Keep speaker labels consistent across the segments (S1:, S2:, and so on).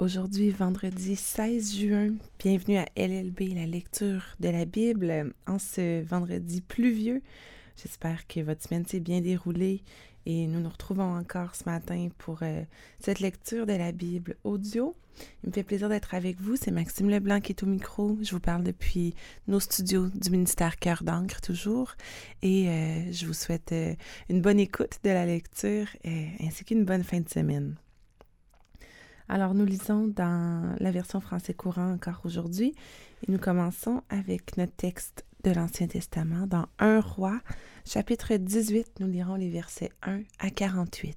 S1: Aujourd'hui, vendredi 16 juin, bienvenue à LLB, la lecture de la Bible en ce vendredi pluvieux. J'espère que votre semaine s'est bien déroulée et nous nous retrouvons encore ce matin pour euh, cette lecture de la Bible audio. Il me fait plaisir d'être avec vous. C'est Maxime Leblanc qui est au micro. Je vous parle depuis nos studios du ministère Cœur d'encre toujours. Et euh, je vous souhaite euh, une bonne écoute de la lecture ainsi qu'une bonne fin de semaine. Alors nous lisons dans la version français courant encore aujourd'hui et nous commençons avec notre texte de l'Ancien Testament dans 1 roi, chapitre 18, nous lirons les versets 1 à 48.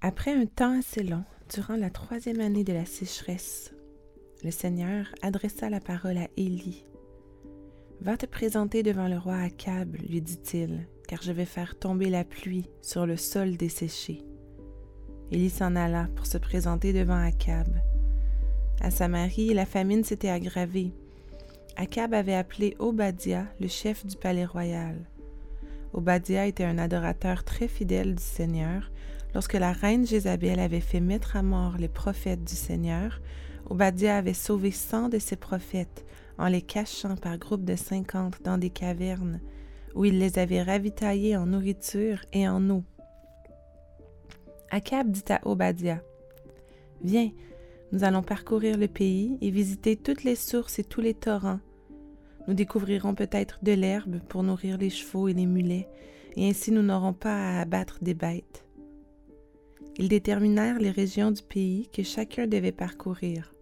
S1: Après un temps assez long, durant la troisième année de la sécheresse, le Seigneur adressa la parole à Élie, Va te présenter devant le roi Akab, lui dit-il, car je vais faire tomber la pluie sur le sol desséché. Élie s'en alla pour se présenter devant Akab. À Samarie, la famine s'était aggravée. Akab avait appelé Obadiah, le chef du palais royal. Obadiah était un adorateur très fidèle du Seigneur. Lorsque la reine Jézabel avait fait mettre à mort les prophètes du Seigneur, Obadiah avait sauvé cent de ses prophètes en les cachant par groupes de cinquante dans des cavernes, où il les avait ravitaillés en nourriture et en eau. Akab dit à Obadiah, Viens, nous allons parcourir le pays et visiter toutes les sources et tous les torrents. Nous découvrirons peut-être de l'herbe pour nourrir les chevaux et les mulets, et ainsi nous n'aurons pas à abattre des bêtes. Ils déterminèrent les régions du pays que chacun devait parcourir.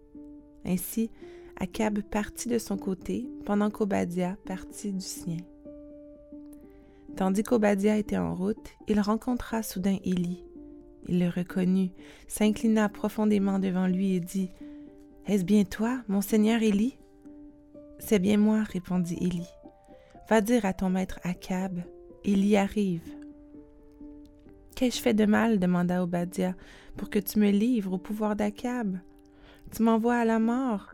S1: Ainsi, Akab partit de son côté, pendant qu'Obadia partit du sien. Tandis qu'Obadia était en route, il rencontra soudain Élie. Il le reconnut, s'inclina profondément devant lui et dit Est-ce bien toi, mon seigneur Élie C'est bien moi, répondit Élie. Va dire à ton maître Akab Élie arrive. Qu'ai-je fait de mal? demanda Obadia, pour que tu me livres au pouvoir d'Akab? Tu m'envoies à la mort,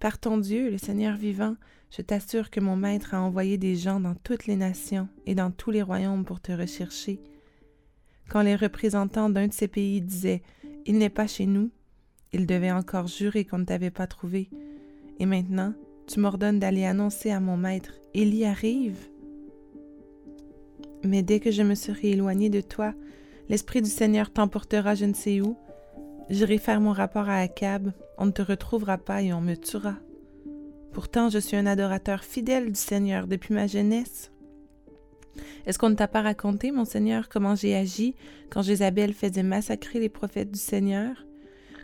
S1: par ton Dieu, le Seigneur vivant, je t'assure que mon maître a envoyé des gens dans toutes les nations et dans tous les royaumes pour te rechercher. Quand les représentants d'un de ces pays disaient Il n'est pas chez nous, il devait encore jurer qu'on ne t'avait pas trouvé. Et maintenant, tu m'ordonnes d'aller annoncer à mon maître Il y arrive. Mais dès que je me serai éloigné de toi, l'Esprit du Seigneur t'emportera je ne sais où, J'irai faire mon rapport à Akab, on ne te retrouvera pas et on me tuera. Pourtant, je suis un adorateur fidèle du Seigneur depuis ma jeunesse. Est-ce qu'on ne t'a pas raconté, mon Seigneur, comment j'ai agi quand Jézabel faisait massacrer les prophètes du Seigneur?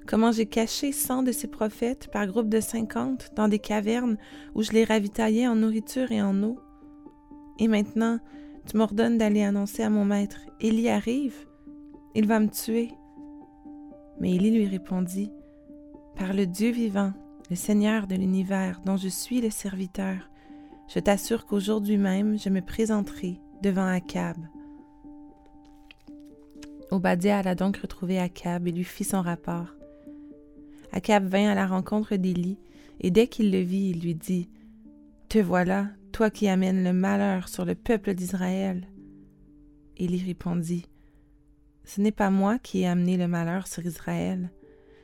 S1: Comment j'ai caché cent de ces prophètes par groupe de cinquante dans des cavernes où je les ravitaillais en nourriture et en eau? Et maintenant, tu m'ordonnes d'aller annoncer à mon maître, y arrive, il va me tuer. Mais Élie lui répondit, Par le Dieu vivant, le Seigneur de l'univers dont je suis le serviteur, je t'assure qu'aujourd'hui même je me présenterai devant Akab. Obadiah alla donc retrouver Akab et lui fit son rapport. Akab vint à la rencontre d'Élie, et dès qu'il le vit, il lui dit Te voilà, toi qui amènes le malheur sur le peuple d'Israël. Élie répondit ce n'est pas moi qui ai amené le malheur sur Israël,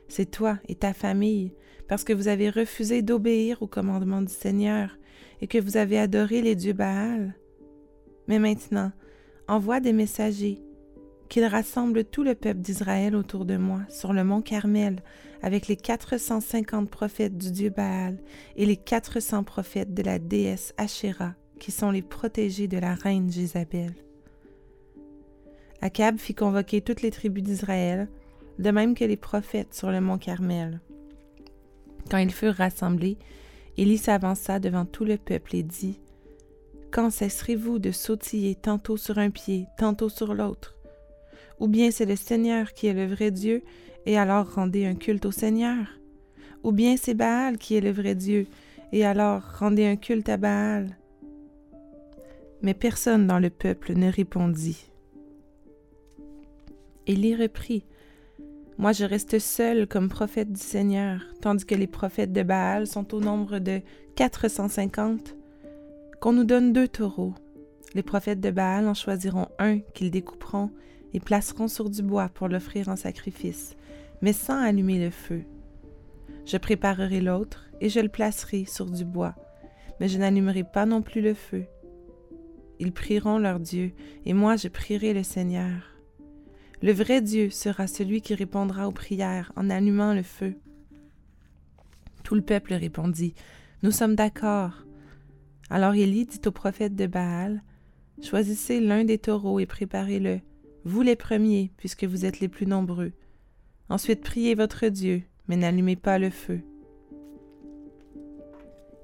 S1: c'est toi et ta famille, parce que vous avez refusé d'obéir au commandement du Seigneur et que vous avez adoré les dieux Baal. Mais maintenant, envoie des messagers, qu'ils rassemblent tout le peuple d'Israël autour de moi, sur le mont Carmel, avec les quatre cent cinquante prophètes du dieu Baal et les quatre cents prophètes de la déesse Asherah, qui sont les protégés de la reine Jézabel. Akab fit convoquer toutes les tribus d'Israël, de même que les prophètes sur le mont Carmel. Quand ils furent rassemblés, Élie s'avança devant tout le peuple et dit Quand cesserez-vous de sautiller tantôt sur un pied, tantôt sur l'autre? Ou bien c'est le Seigneur qui est le vrai Dieu, et alors rendez un culte au Seigneur? Ou bien c'est Baal qui est le vrai Dieu, et alors rendez un culte à Baal Mais personne dans le peuple ne répondit. Élie reprit Moi, je reste seul comme prophète du Seigneur, tandis que les prophètes de Baal sont au nombre de quatre cent cinquante. Qu'on nous donne deux taureaux, Les prophètes de Baal en choisiront un qu'ils découperont et placeront sur du bois pour l'offrir en sacrifice, mais sans allumer le feu. Je préparerai l'autre et je le placerai sur du bois, mais je n'allumerai pas non plus le feu. Ils prieront leur Dieu, et moi je prierai le Seigneur. Le vrai Dieu sera celui qui répondra aux prières en allumant le feu. Tout le peuple répondit, Nous sommes d'accord. Alors Élie dit au prophète de Baal, Choisissez l'un des taureaux et préparez-le, vous les premiers, puisque vous êtes les plus nombreux. Ensuite priez votre Dieu, mais n'allumez pas le feu.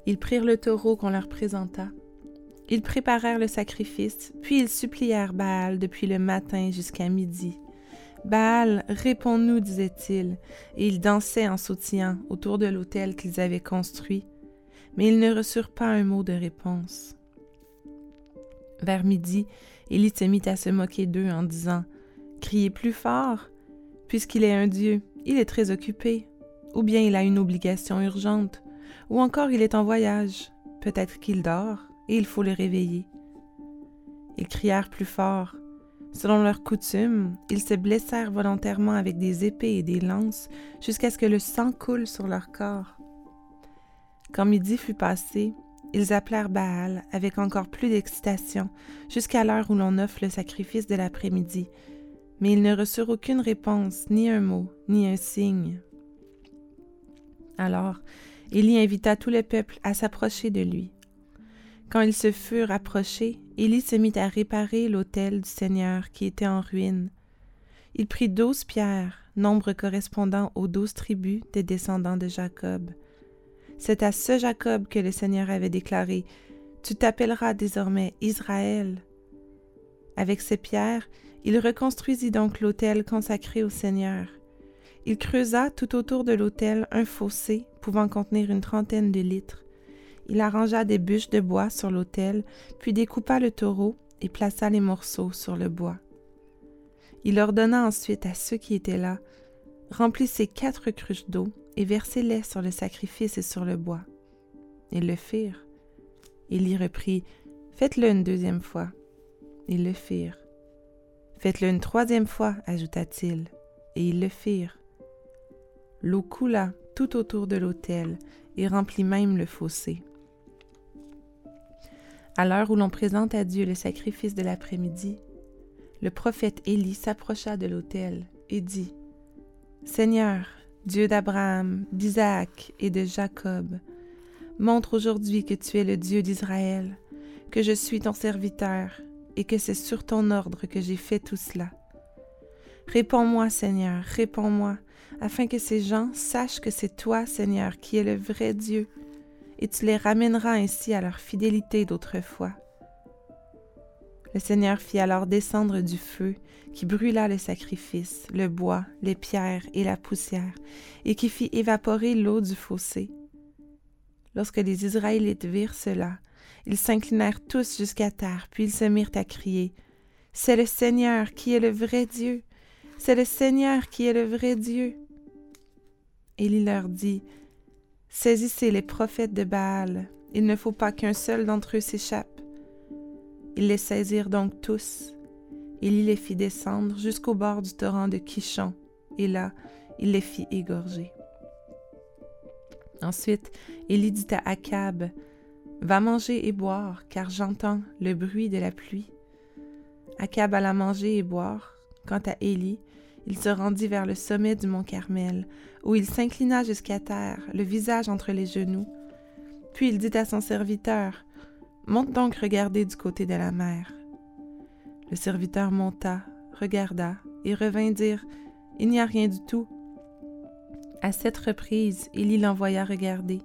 S1: Ils prirent le taureau qu'on leur présenta. Ils préparèrent le sacrifice, puis ils supplièrent Baal depuis le matin jusqu'à midi. Baal, réponds-nous, disait-il, et ils dansaient en sautillant autour de l'autel qu'ils avaient construit, mais ils ne reçurent pas un mot de réponse. Vers midi, Élie se mit à se moquer d'eux en disant Criez plus fort, puisqu'il est un Dieu, il est très occupé, ou bien il a une obligation urgente, ou encore il est en voyage, peut-être qu'il dort, et il faut le réveiller. Ils crièrent plus fort. Selon leur coutume, ils se blessèrent volontairement avec des épées et des lances jusqu'à ce que le sang coule sur leur corps. Quand midi fut passé, ils appelèrent Baal avec encore plus d'excitation jusqu'à l'heure où l'on offre le sacrifice de l'après-midi, mais ils ne reçurent aucune réponse, ni un mot, ni un signe. Alors, Élie invita tout le peuple à s'approcher de lui. Quand ils se furent approchés, Élie se mit à réparer l'autel du Seigneur qui était en ruine. Il prit douze pierres, nombre correspondant aux douze tribus des descendants de Jacob. C'est à ce Jacob que le Seigneur avait déclaré Tu t'appelleras désormais Israël. Avec ces pierres, il reconstruisit donc l'autel consacré au Seigneur. Il creusa tout autour de l'autel un fossé pouvant contenir une trentaine de litres. Il arrangea des bûches de bois sur l'autel, puis découpa le taureau et plaça les morceaux sur le bois. Il ordonna ensuite à ceux qui étaient là Remplissez quatre cruches d'eau et versez-les sur le sacrifice et sur le bois. Ils le firent. Il y reprit Faites-le une deuxième fois. Ils le firent. Faites-le une troisième fois, ajouta-t-il, et ils le firent. L'eau coula tout autour de l'autel et remplit même le fossé. À l'heure où l'on présente à Dieu le sacrifice de l'après-midi, le prophète Élie s'approcha de l'autel et dit Seigneur, Dieu d'Abraham, d'Isaac et de Jacob, montre aujourd'hui que tu es le Dieu d'Israël, que je suis ton serviteur et que c'est sur ton ordre que j'ai fait tout cela. Réponds-moi, Seigneur, réponds-moi, afin que ces gens sachent que c'est toi, Seigneur, qui es le vrai Dieu, et tu les ramèneras ainsi à leur fidélité d'autrefois. Le Seigneur fit alors descendre du feu qui brûla le sacrifice, le bois, les pierres et la poussière, et qui fit évaporer l'eau du fossé. Lorsque les Israélites virent cela, ils s'inclinèrent tous jusqu'à terre, puis ils se mirent à crier C'est le Seigneur qui est le vrai Dieu. C'est le Seigneur qui est le vrai Dieu. Élie leur dit Saisissez les prophètes de Baal, il ne faut pas qu'un seul d'entre eux s'échappe. Ils les saisirent donc tous. Élie les fit descendre jusqu'au bord du torrent de Kishon, et là, il les fit égorger. Ensuite, Élie dit à Akab Va manger et boire, car j'entends le bruit de la pluie. Akab alla manger et boire. Quant à Élie, il se rendit vers le sommet du mont Carmel, où il s'inclina jusqu'à terre, le visage entre les genoux. Puis il dit à son serviteur, Monte donc regarder du côté de la mer. Le serviteur monta, regarda, et revint dire, Il n'y a rien du tout. À cette reprise, Élie l'envoya regarder.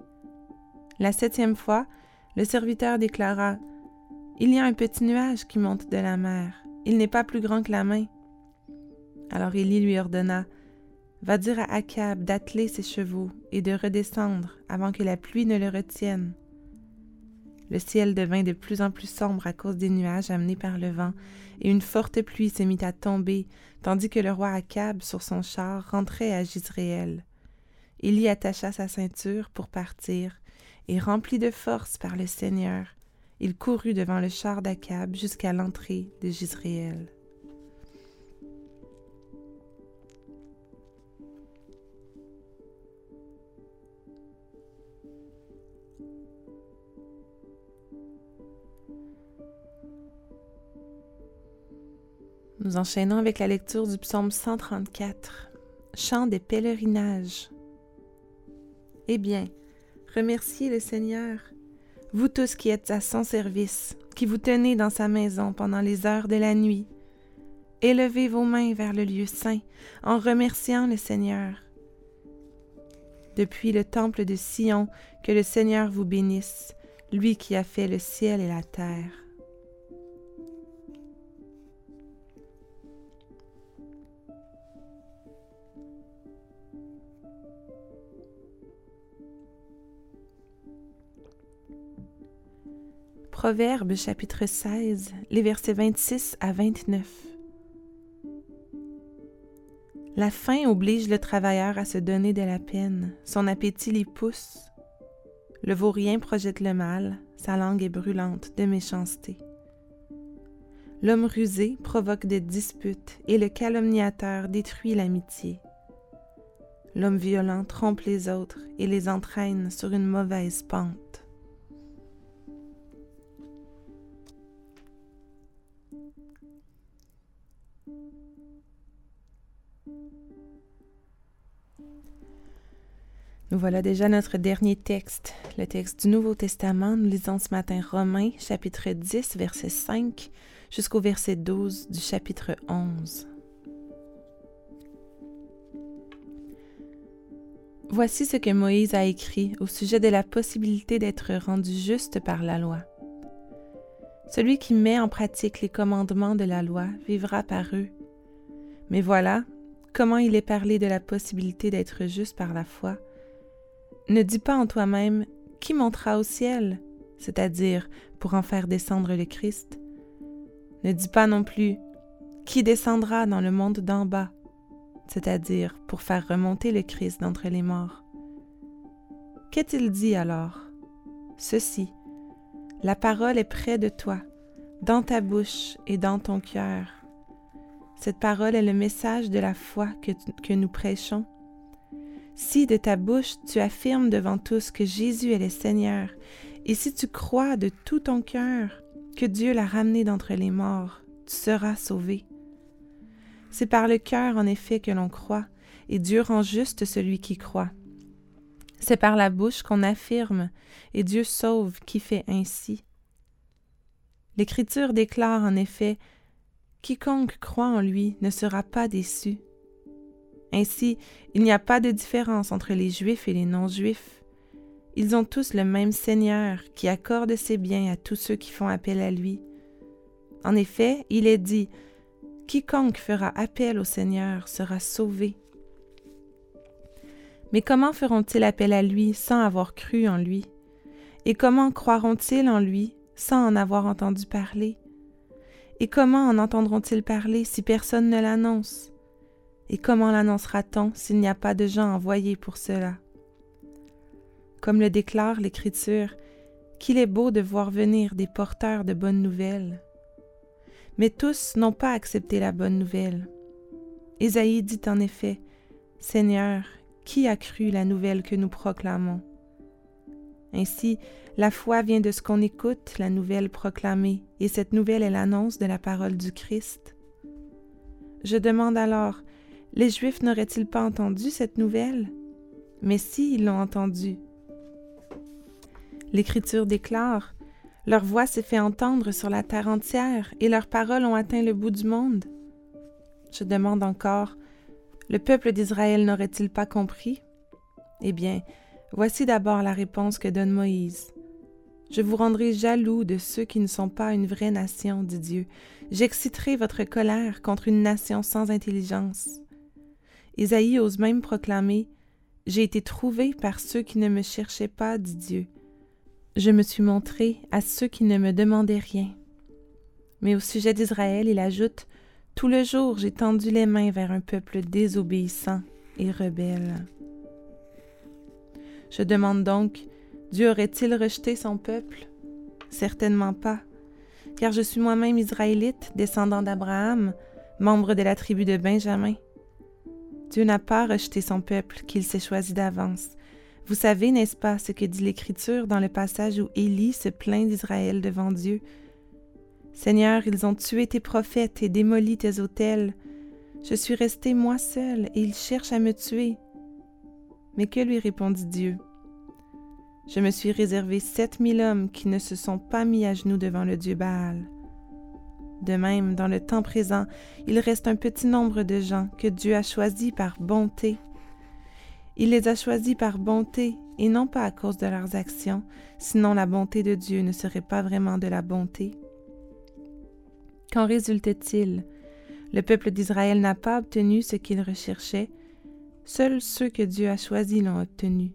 S1: La septième fois, le serviteur déclara, Il y a un petit nuage qui monte de la mer. Il n'est pas plus grand que la main. Alors Élie lui ordonna Va dire à Akab d'atteler ses chevaux et de redescendre avant que la pluie ne le retienne. Le ciel devint de plus en plus sombre à cause des nuages amenés par le vent, et une forte pluie se mit à tomber, tandis que le roi Akab, sur son char, rentrait à Gisréel. Élie attacha sa ceinture pour partir, et rempli de force par le Seigneur, il courut devant le char d'Akab jusqu'à l'entrée de Gisréel. Nous enchaînons avec la lecture du psaume 134, Chant des pèlerinages. Eh bien, remerciez le Seigneur, vous tous qui êtes à son service, qui vous tenez dans sa maison pendant les heures de la nuit. Élevez vos mains vers le lieu saint en remerciant le Seigneur. Depuis le temple de Sion, que le Seigneur vous bénisse, lui qui a fait le ciel et la terre. Proverbe chapitre 16, les versets 26 à 29. La faim oblige le travailleur à se donner de la peine, son appétit l'y pousse. Le vaurien projette le mal, sa langue est brûlante de méchanceté. L'homme rusé provoque des disputes et le calomniateur détruit l'amitié. L'homme violent trompe les autres et les entraîne sur une mauvaise pente. Voilà déjà notre dernier texte, le texte du Nouveau Testament. Nous lisons ce matin Romains chapitre 10, verset 5 jusqu'au verset 12 du chapitre 11. Voici ce que Moïse a écrit au sujet de la possibilité d'être rendu juste par la loi. Celui qui met en pratique les commandements de la loi vivra par eux. Mais voilà comment il est parlé de la possibilité d'être juste par la foi ne dis pas en toi-même qui montera au ciel, c'est-à-dire pour en faire descendre le Christ. Ne dis pas non plus qui descendra dans le monde d'en bas, c'est-à-dire pour faire remonter le Christ d'entre les morts. Qu'est-il dit alors? Ceci, la parole est près de toi, dans ta bouche et dans ton cœur. Cette parole est le message de la foi que, que nous prêchons si de ta bouche tu affirmes devant tous que Jésus est le Seigneur, et si tu crois de tout ton cœur que Dieu l'a ramené d'entre les morts, tu seras sauvé. C'est par le cœur en effet que l'on croit, et Dieu rend juste celui qui croit. C'est par la bouche qu'on affirme, et Dieu sauve qui fait ainsi. L'Écriture déclare en effet Quiconque croit en lui ne sera pas déçu. Ainsi, il n'y a pas de différence entre les Juifs et les non-Juifs. Ils ont tous le même Seigneur qui accorde ses biens à tous ceux qui font appel à lui. En effet, il est dit, Quiconque fera appel au Seigneur sera sauvé. Mais comment feront-ils appel à lui sans avoir cru en lui? Et comment croiront-ils en lui sans en avoir entendu parler? Et comment en entendront-ils parler si personne ne l'annonce? Et comment l'annoncera-t-on s'il n'y a pas de gens envoyés pour cela? Comme le déclare l'Écriture, qu'il est beau de voir venir des porteurs de bonnes nouvelles. Mais tous n'ont pas accepté la bonne nouvelle. Ésaïe dit en effet, Seigneur, qui a cru la nouvelle que nous proclamons Ainsi, la foi vient de ce qu'on écoute, la nouvelle proclamée, et cette nouvelle est l'annonce de la parole du Christ. Je demande alors, les Juifs n'auraient-ils pas entendu cette nouvelle? Mais si, ils l'ont entendue? L'Écriture déclare Leur voix s'est fait entendre sur la terre entière et leurs paroles ont atteint le bout du monde. Je demande encore Le peuple d'Israël n'aurait-il pas compris? Eh bien, voici d'abord la réponse que donne Moïse. Je vous rendrai jaloux de ceux qui ne sont pas une vraie nation, dit Dieu. J'exciterai votre colère contre une nation sans intelligence. Isaïe ose même proclamer J'ai été trouvé par ceux qui ne me cherchaient pas, dit Dieu. Je me suis montré à ceux qui ne me demandaient rien. Mais au sujet d'Israël, il ajoute Tout le jour j'ai tendu les mains vers un peuple désobéissant et rebelle. Je demande donc Dieu aurait-il rejeté son peuple Certainement pas, car je suis moi-même israélite, descendant d'Abraham, membre de la tribu de Benjamin. Dieu n'a pas rejeté son peuple qu'il s'est choisi d'avance. Vous savez, n'est-ce pas, ce que dit l'Écriture dans le passage où Élie se plaint d'Israël devant Dieu? Seigneur, ils ont tué tes prophètes et démoli tes autels. Je suis resté moi seul, et ils cherchent à me tuer. Mais que lui répondit Dieu? Je me suis réservé sept mille hommes qui ne se sont pas mis à genoux devant le Dieu Baal. De même, dans le temps présent, il reste un petit nombre de gens que Dieu a choisis par bonté. Il les a choisis par bonté et non pas à cause de leurs actions, sinon la bonté de Dieu ne serait pas vraiment de la bonté. Qu'en résulte-t-il Le peuple d'Israël n'a pas obtenu ce qu'il recherchait, seuls ceux que Dieu a choisis l'ont obtenu.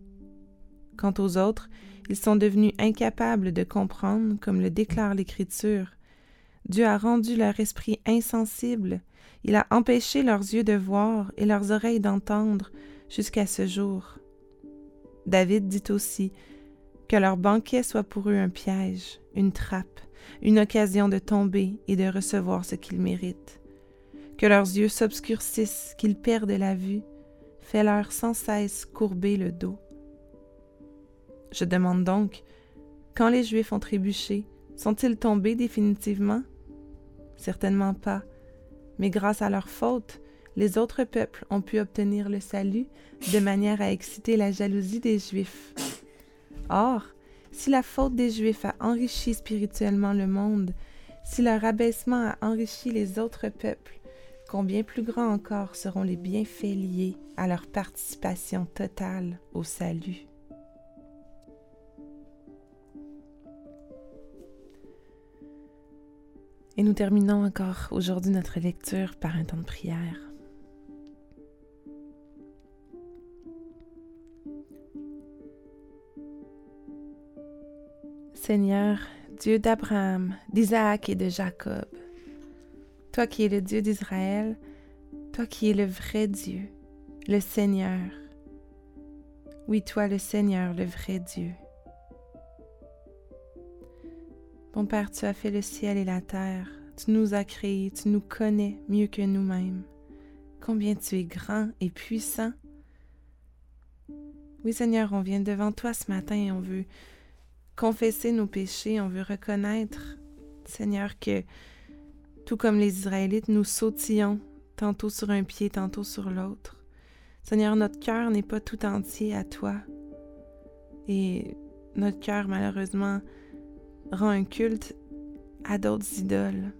S1: Quant aux autres, ils sont devenus incapables de comprendre, comme le déclare l'Écriture. Dieu a rendu leur esprit insensible, il a empêché leurs yeux de voir et leurs oreilles d'entendre jusqu'à ce jour. David dit aussi que leur banquet soit pour eux un piège, une trappe, une occasion de tomber et de recevoir ce qu'ils méritent. Que leurs yeux s'obscurcissent, qu'ils perdent la vue, fais-leur sans cesse courber le dos. Je demande donc, quand les Juifs ont trébuché, sont-ils tombés définitivement? Certainement pas. Mais grâce à leur faute, les autres peuples ont pu obtenir le salut de manière à exciter la jalousie des Juifs. Or, si la faute des Juifs a enrichi spirituellement le monde, si leur abaissement a enrichi les autres peuples, combien plus grands encore seront les bienfaits liés à leur participation totale au salut? Et nous terminons encore aujourd'hui notre lecture par un temps de prière. Seigneur, Dieu d'Abraham, d'Isaac et de Jacob, toi qui es le Dieu d'Israël, toi qui es le vrai Dieu, le Seigneur. Oui, toi le Seigneur, le vrai Dieu. Mon Père, tu as fait le ciel et la terre, tu nous as créés, tu nous connais mieux que nous-mêmes. Combien tu es grand et puissant. Oui Seigneur, on vient devant toi ce matin et on veut confesser nos péchés, on veut reconnaître, Seigneur, que tout comme les Israélites, nous sautillons tantôt sur un pied, tantôt sur l'autre. Seigneur, notre cœur n'est pas tout entier à toi. Et notre cœur, malheureusement, rend un culte à d'autres idoles.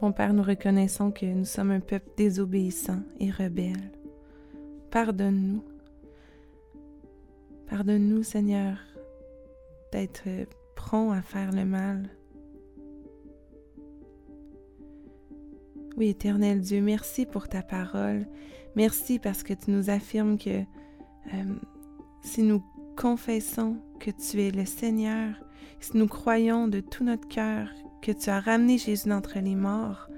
S1: Mon Père, nous reconnaissons que nous sommes un peuple désobéissant et rebelle. Pardonne-nous. Pardonne-nous, Seigneur, d'être prompt à faire le mal. Oui, éternel Dieu, merci pour ta parole. Merci parce que tu nous affirmes que euh, si nous confessons que tu es le Seigneur, si nous croyons de tout notre cœur que tu as ramené Jésus d'entre les morts,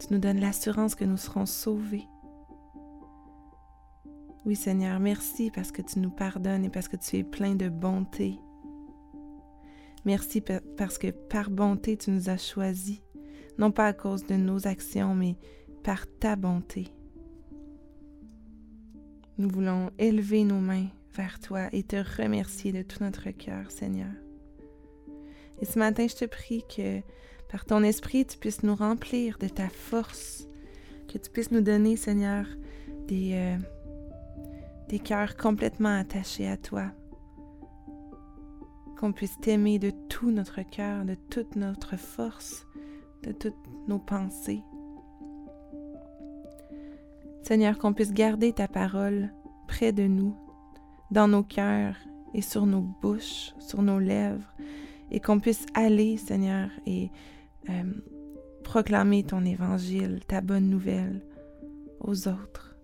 S1: tu nous donnes l'assurance que nous serons sauvés. Oui Seigneur, merci parce que tu nous pardonnes et parce que tu es plein de bonté. Merci parce que par bonté tu nous as choisis, non pas à cause de nos actions, mais par ta bonté. Nous voulons élever nos mains vers toi et te remercier de tout notre cœur, Seigneur. Et ce matin, je te prie que par ton esprit, tu puisses nous remplir de ta force, que tu puisses nous donner, Seigneur, des, euh, cœurs complètement attachés à toi, qu'on puisse t'aimer de tout notre cœur, de toute notre force, de toutes nos pensées. Seigneur, qu'on puisse garder ta parole près de nous dans nos cœurs et sur nos bouches, sur nos lèvres, et qu'on puisse aller, Seigneur, et euh, proclamer ton évangile, ta bonne nouvelle aux autres.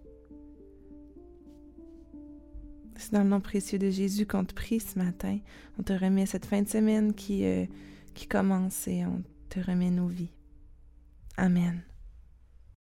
S1: C'est dans le nom précieux de Jésus qu'on te prie ce matin. On te remet cette fin de semaine qui, euh, qui commence et on te remet nos vies. Amen.